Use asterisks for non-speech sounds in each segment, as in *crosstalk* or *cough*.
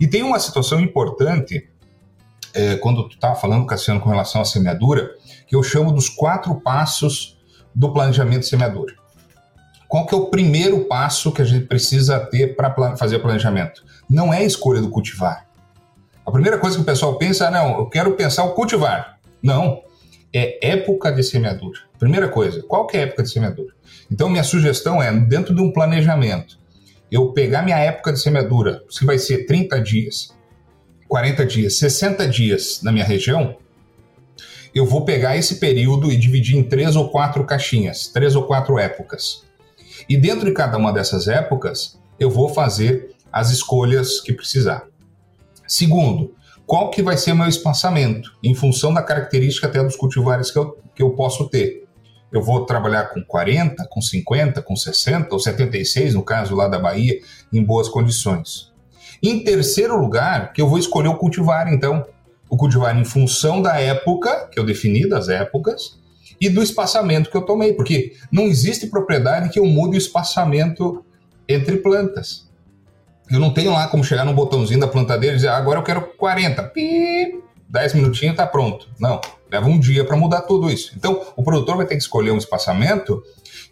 E tem uma situação importante, é, quando tu estava falando, Cassiano, com relação à semeadura, que eu chamo dos quatro passos do planejamento de semeadura. Qual que é o primeiro passo que a gente precisa ter para fazer o planejamento? Não é a escolha do cultivar. A primeira coisa que o pessoal pensa é, não, eu quero pensar o cultivar. Não, é época de semeadura. Primeira coisa, qual que é a época de semeadura? Então, minha sugestão é, dentro de um planejamento, eu pegar minha época de semeadura, se vai ser 30 dias, 40 dias, 60 dias na minha região, eu vou pegar esse período e dividir em três ou quatro caixinhas, três ou quatro épocas. E dentro de cada uma dessas épocas, eu vou fazer as escolhas que precisar. Segundo, qual que vai ser meu espaçamento, em função da característica até dos cultivares que eu, que eu posso ter. Eu vou trabalhar com 40, com 50, com 60 ou 76, no caso lá da Bahia, em boas condições. Em terceiro lugar, que eu vou escolher o cultivar, então. O cultivar em função da época, que eu defini, das épocas, e do espaçamento que eu tomei, porque não existe propriedade que eu mude o espaçamento entre plantas. Eu não tenho lá como chegar no botãozinho da plantadeira e dizer, ah, agora eu quero 40. Pi, 10 minutinhos está pronto. Não, leva um dia para mudar tudo isso. Então, o produtor vai ter que escolher um espaçamento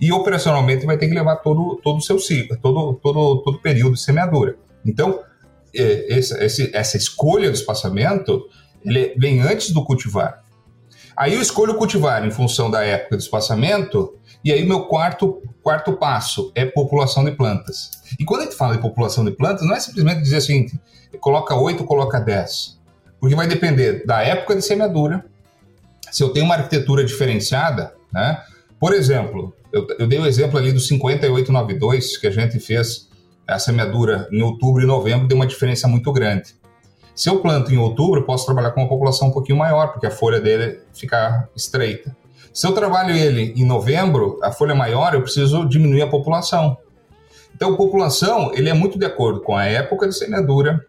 e operacionalmente vai ter que levar todo, todo o seu ciclo, todo, todo, todo o período de semeadura. Então, é, esse, essa escolha do espaçamento ele vem antes do cultivar. Aí eu escolho cultivar em função da época do espaçamento, e aí meu quarto, quarto passo é população de plantas. E quando a gente fala de população de plantas, não é simplesmente dizer assim, coloca 8, coloca 10. Porque vai depender da época de semeadura, se eu tenho uma arquitetura diferenciada, né? Por exemplo, eu, eu dei o exemplo ali do 5892, que a gente fez a semeadura em outubro e novembro, deu uma diferença muito grande. Se eu planto em outubro, eu posso trabalhar com uma população um pouquinho maior, porque a folha dele fica estreita. Se eu trabalho ele em novembro, a folha é maior, eu preciso diminuir a população. Então, a população ele é muito de acordo com a época de semeadura,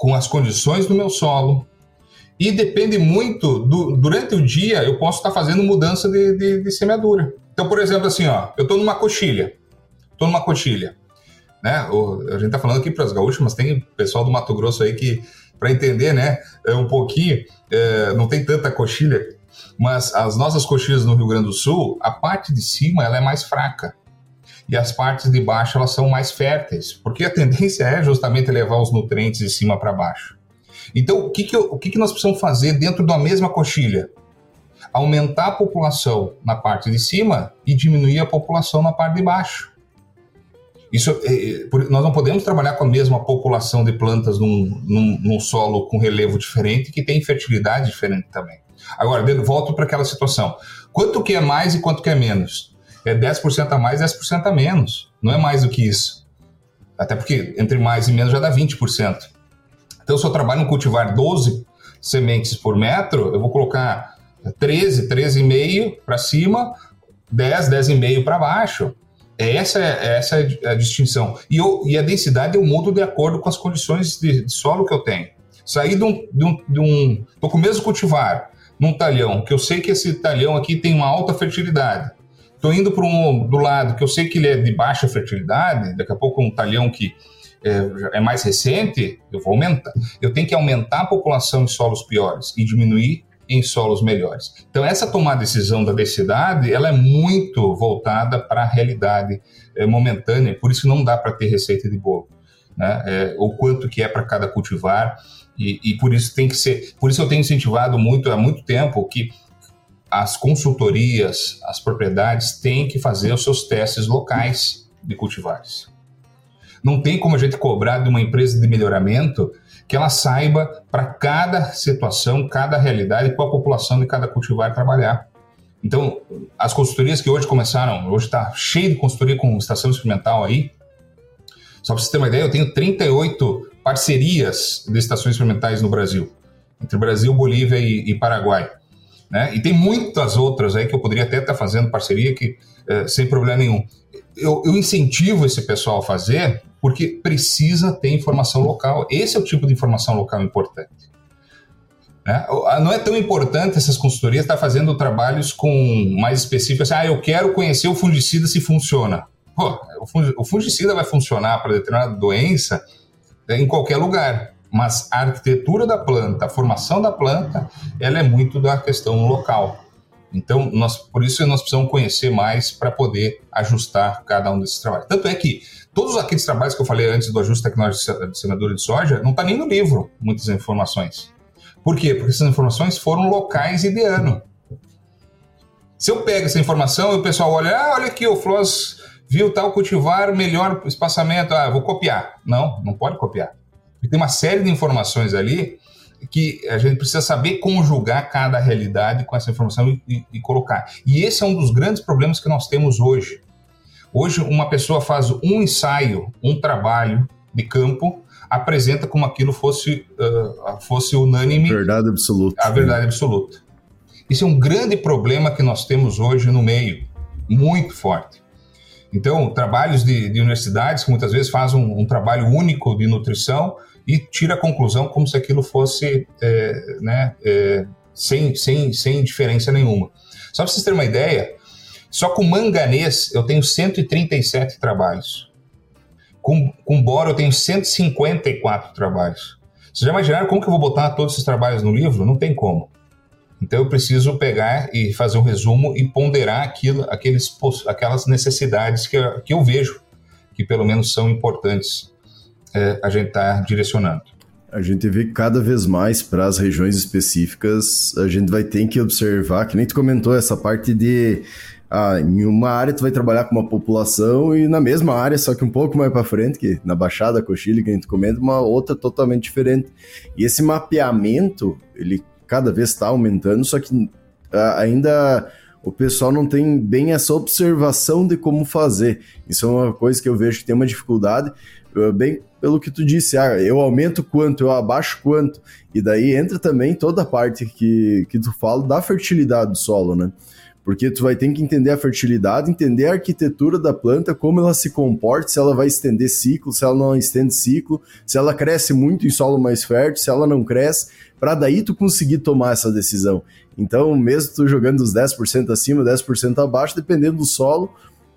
com as condições do meu solo, e depende muito do, durante o dia eu posso estar fazendo mudança de, de, de semeadura. Então, por exemplo, assim, ó, eu estou numa coxilha, estou numa coxilha né? O, a gente está falando aqui para as gaúchas, mas tem pessoal do Mato Grosso aí que, para entender, né, é um pouquinho, é, não tem tanta coxilha, mas as nossas coxilhas no Rio Grande do Sul, a parte de cima ela é mais fraca e as partes de baixo elas são mais férteis, porque a tendência é justamente levar os nutrientes de cima para baixo. Então, o que, que, eu, o que, que nós precisamos fazer dentro da mesma coxilha? Aumentar a população na parte de cima e diminuir a população na parte de baixo. Isso, é, é nós não podemos trabalhar com a mesma população de plantas num, num, num solo com relevo diferente que tem fertilidade diferente também. Agora, volto para aquela situação. Quanto que é mais e quanto que é menos? É 10% a mais, 10% a menos. Não é mais do que isso. Até porque entre mais e menos já dá 20%. Então, se eu trabalho no cultivar 12 sementes por metro, eu vou colocar 13, 13,5 para cima, 10, 10,5 para baixo. É essa, é, essa é a distinção. E, eu, e a densidade eu mudo de acordo com as condições de, de solo que eu tenho. Sair de um, de um, de um. Tô com o mesmo cultivar, num talhão, que eu sei que esse talhão aqui tem uma alta fertilidade. Estou indo para um do lado que eu sei que ele é de baixa fertilidade, daqui a pouco um talhão que é, é mais recente, eu vou aumentar. Eu tenho que aumentar a população em solos piores e diminuir em solos melhores. Então, essa tomada de decisão da densidade, ela é muito voltada para a realidade é, momentânea, por isso não dá para ter receita de bolo, né? É, o quanto que é para cada cultivar, e, e por isso tem que ser, por isso eu tenho incentivado muito há muito tempo que as consultorias, as propriedades têm que fazer os seus testes locais de cultivares. Não tem como a gente cobrar de uma empresa de melhoramento que ela saiba para cada situação, cada realidade, qual a população de cada cultivar trabalhar. Então, as consultorias que hoje começaram, hoje está cheio de consultoria com estação experimental aí. Só para você ter uma ideia, eu tenho 38 parcerias de estações experimentais no Brasil, entre Brasil, Bolívia e, e Paraguai. Né? E tem muitas outras aí que eu poderia até estar fazendo parceria que é, sem problema nenhum. Eu, eu incentivo esse pessoal a fazer porque precisa ter informação local. Esse é o tipo de informação local importante. Né? Não é tão importante essas consultorias estar fazendo trabalhos com mais específicos. Assim, ah, eu quero conhecer o fungicida se funciona. Pô, o fungicida vai funcionar para determinada doença em qualquer lugar. Mas a arquitetura da planta, a formação da planta, ela é muito da questão local. Então, nós, por isso nós precisamos conhecer mais para poder ajustar cada um desses trabalhos. Tanto é que todos aqueles trabalhos que eu falei antes do ajuste tecnológico de semeadura de soja, não está nem no livro, muitas informações. Por quê? Porque essas informações foram locais e de ano. Se eu pego essa informação e o pessoal olha, ah, olha aqui, o Floss viu tal cultivar melhor espaçamento, ah, vou copiar. Não, não pode copiar. Tem uma série de informações ali que a gente precisa saber conjugar cada realidade com essa informação e, e, colocar. E esse é um dos grandes problemas que nós temos hoje. Hoje, uma pessoa faz um ensaio, um trabalho de campo, apresenta como aquilo fosse, uh, fosse unânime. Verdade absoluta. A verdade absoluta. Isso é um grande problema que nós temos hoje no meio, muito forte. Então, trabalhos de, de universidades que muitas vezes fazem um, um, trabalho único de nutrição e tira a conclusão como se aquilo fosse é, né, é, sem, sem, sem diferença nenhuma. Só para vocês terem uma ideia, só com manganês eu tenho 137 trabalhos. Com, com boro eu tenho 154 trabalhos. Vocês já imaginaram como que eu vou botar todos esses trabalhos no livro? Não tem como. Então eu preciso pegar e fazer um resumo e ponderar aquilo, aqueles, aquelas necessidades que, eu, que eu vejo que pelo menos são importantes é, a gente estar tá direcionando. A gente vê que cada vez mais para as regiões específicas a gente vai ter que observar, que nem tu comentou, essa parte de ah, em uma área tu vai trabalhar com uma população e na mesma área, só que um pouco mais para frente, que na Baixada, Cochilha, que a gente comenta, uma outra totalmente diferente. E esse mapeamento, ele cada vez está aumentando, só que ah, ainda o pessoal não tem bem essa observação de como fazer. Isso é uma coisa que eu vejo que tem uma dificuldade, ah, bem pelo que tu disse, ah, eu aumento quanto, eu abaixo quanto, e daí entra também toda a parte que, que tu fala da fertilidade do solo, né? Porque tu vai ter que entender a fertilidade, entender a arquitetura da planta, como ela se comporta, se ela vai estender ciclo, se ela não estende ciclo, se ela cresce muito em solo mais fértil, se ela não cresce, para daí tu conseguir tomar essa decisão. Então, mesmo tu jogando os 10% acima, 10% abaixo, dependendo do solo,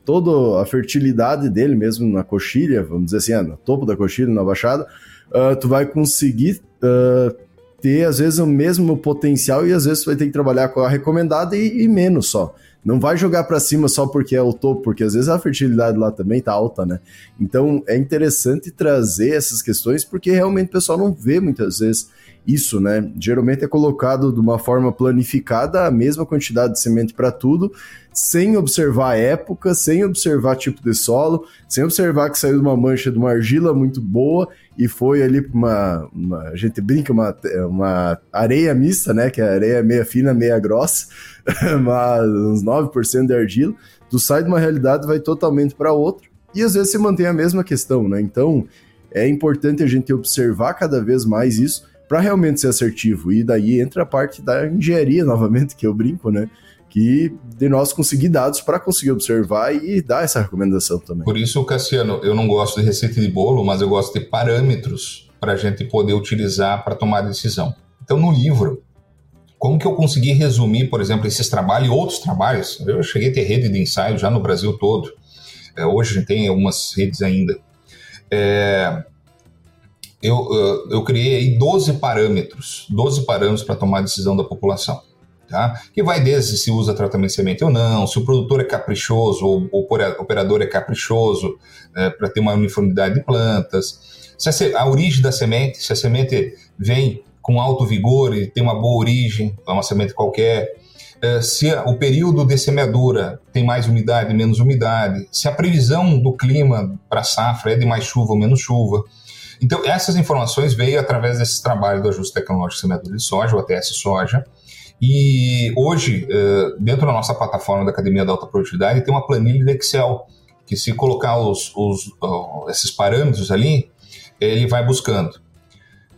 toda a fertilidade dele, mesmo na coxilha, vamos dizer assim, ah, no topo da coxilha, na baixada, uh, tu vai conseguir uh, ter, às vezes, o mesmo potencial e às vezes vai ter que trabalhar com a recomendada e, e menos só. Não vai jogar para cima só porque é o topo, porque às vezes a fertilidade lá também tá alta, né? Então é interessante trazer essas questões porque realmente o pessoal não vê muitas vezes isso, né? Geralmente é colocado de uma forma planificada a mesma quantidade de semente para tudo, sem observar a época, sem observar tipo de solo, sem observar que saiu de uma mancha de uma argila muito boa e foi ali para uma, uma, a gente brinca uma, uma areia mista, né? Que é areia meia fina, meia grossa, *laughs* mas uns 9% de argila. Tu sai de uma realidade vai totalmente para outra e às vezes se mantém a mesma questão, né? Então é importante a gente observar cada vez mais isso para realmente ser assertivo. E daí entra a parte da engenharia, *laughs* novamente, que eu brinco, né? Que de nós conseguir dados para conseguir observar e dar essa recomendação também. Por isso, Cassiano, eu não gosto de receita de bolo, mas eu gosto de parâmetros para a gente poder utilizar para tomar decisão. Então, no livro, como que eu consegui resumir, por exemplo, esses trabalhos e outros trabalhos? Eu cheguei a ter rede de ensaio já no Brasil todo. É, hoje tem algumas redes ainda. É, eu, eu criei aí 12 parâmetros, 12 parâmetros para tomar a decisão da população. Tá? Que vai desde se usa tratamento de semente ou não, se o produtor é caprichoso ou o operador é caprichoso é, para ter uma uniformidade de plantas, se a, a, origem da semente, se a semente vem com alto vigor e tem uma boa origem, é uma semente qualquer, é, se o período de semeadura tem mais umidade, menos umidade, se a previsão do clima para safra é de mais chuva ou menos chuva, então, essas informações veio através desse trabalho do ajuste tecnológico de semeadura de soja, o ATS Soja, e hoje, eh, dentro da nossa plataforma da Academia da Alta Produtividade, tem uma planilha de Excel, que se colocar os, os, esses parâmetros ali, ele vai buscando.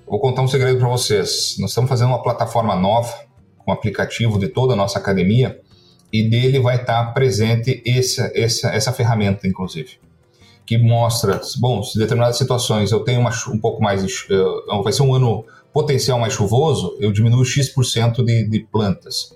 Vou contar um segredo para vocês. Nós estamos fazendo uma plataforma nova, com um aplicativo de toda a nossa academia, e dele vai estar presente essa, essa, essa ferramenta, inclusive que mostra, bom, se determinadas situações eu tenho uma, um pouco mais, uh, vai ser um ano potencial mais chuvoso, eu diminuo X% de, de plantas.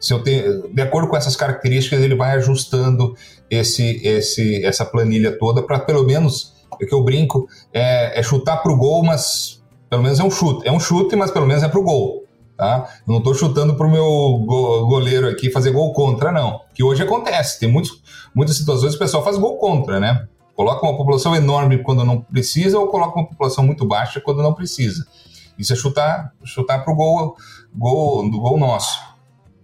Se eu tenho, de acordo com essas características, ele vai ajustando esse, esse, essa planilha toda para pelo menos é que eu brinco, é, é chutar pro gol, mas pelo menos é um chute. É um chute, mas pelo menos é pro gol. Tá? Eu não estou chutando para o meu goleiro aqui fazer gol contra, não. Que hoje acontece. Tem muitos, muitas situações que o pessoal faz gol contra, né? Coloca uma população enorme quando não precisa ou coloca uma população muito baixa quando não precisa. Isso é chutar, chutar para o gol, gol, do gol nosso.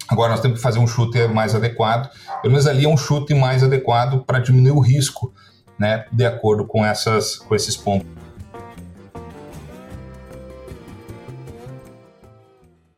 Agora nós temos que fazer um chute mais adequado. Pelo menos ali é um chute mais adequado para diminuir o risco, né? De acordo com, essas, com esses pontos.